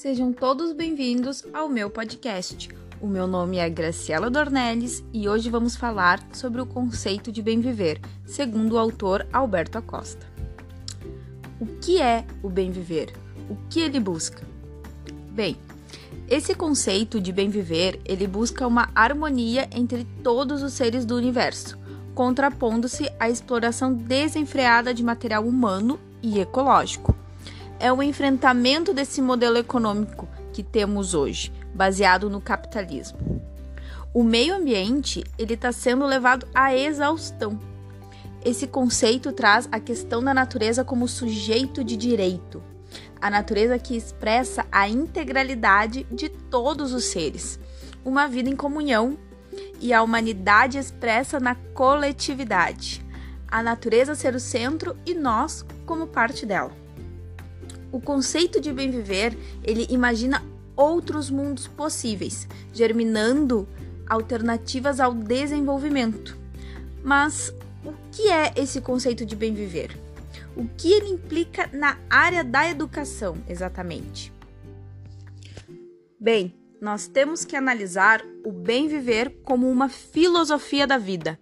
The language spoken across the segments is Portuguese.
Sejam todos bem-vindos ao meu podcast. O meu nome é Graciela Dornelles e hoje vamos falar sobre o conceito de bem viver, segundo o autor Alberto Acosta. O que é o bem viver? O que ele busca? Bem, esse conceito de bem viver, ele busca uma harmonia entre todos os seres do universo, contrapondo-se à exploração desenfreada de material humano e ecológico é o enfrentamento desse modelo econômico que temos hoje, baseado no capitalismo. O meio ambiente ele está sendo levado à exaustão. Esse conceito traz a questão da natureza como sujeito de direito, a natureza que expressa a integralidade de todos os seres, uma vida em comunhão e a humanidade expressa na coletividade. A natureza ser o centro e nós como parte dela. O conceito de bem viver, ele imagina outros mundos possíveis, germinando alternativas ao desenvolvimento. Mas o que é esse conceito de bem viver? O que ele implica na área da educação, exatamente? Bem, nós temos que analisar o bem viver como uma filosofia da vida.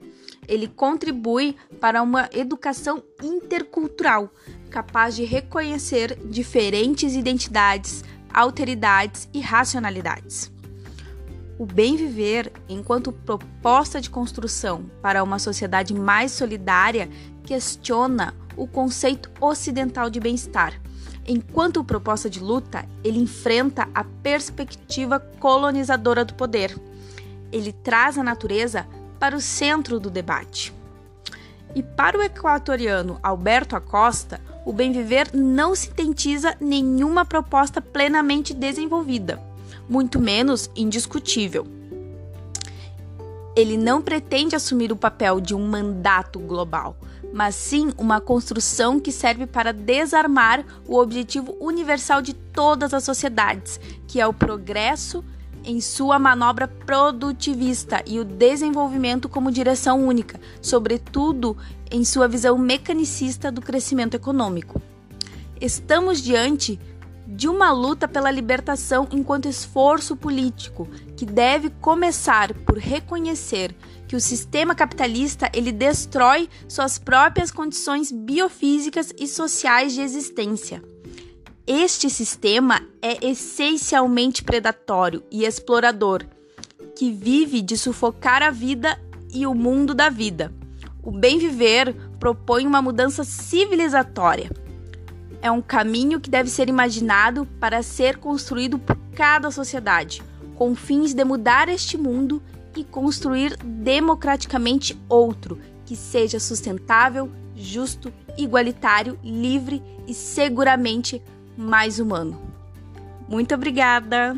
Ele contribui para uma educação intercultural, capaz de reconhecer diferentes identidades, alteridades e racionalidades. O bem viver, enquanto proposta de construção para uma sociedade mais solidária, questiona o conceito ocidental de bem-estar. Enquanto proposta de luta, ele enfrenta a perspectiva colonizadora do poder. Ele traz a natureza para o centro do debate. E para o equatoriano Alberto Acosta, o bem viver não sintetiza nenhuma proposta plenamente desenvolvida, muito menos indiscutível. Ele não pretende assumir o papel de um mandato global, mas sim uma construção que serve para desarmar o objetivo universal de todas as sociedades, que é o progresso em sua manobra produtivista e o desenvolvimento como direção única, sobretudo em sua visão mecanicista do crescimento econômico. Estamos diante de uma luta pela libertação enquanto esforço político que deve começar por reconhecer que o sistema capitalista ele destrói suas próprias condições biofísicas e sociais de existência. Este sistema é essencialmente predatório e explorador, que vive de sufocar a vida e o mundo da vida. O bem viver propõe uma mudança civilizatória. É um caminho que deve ser imaginado para ser construído por cada sociedade, com fins de mudar este mundo e construir democraticamente outro que seja sustentável, justo, igualitário, livre e seguramente mais humano. Muito obrigada!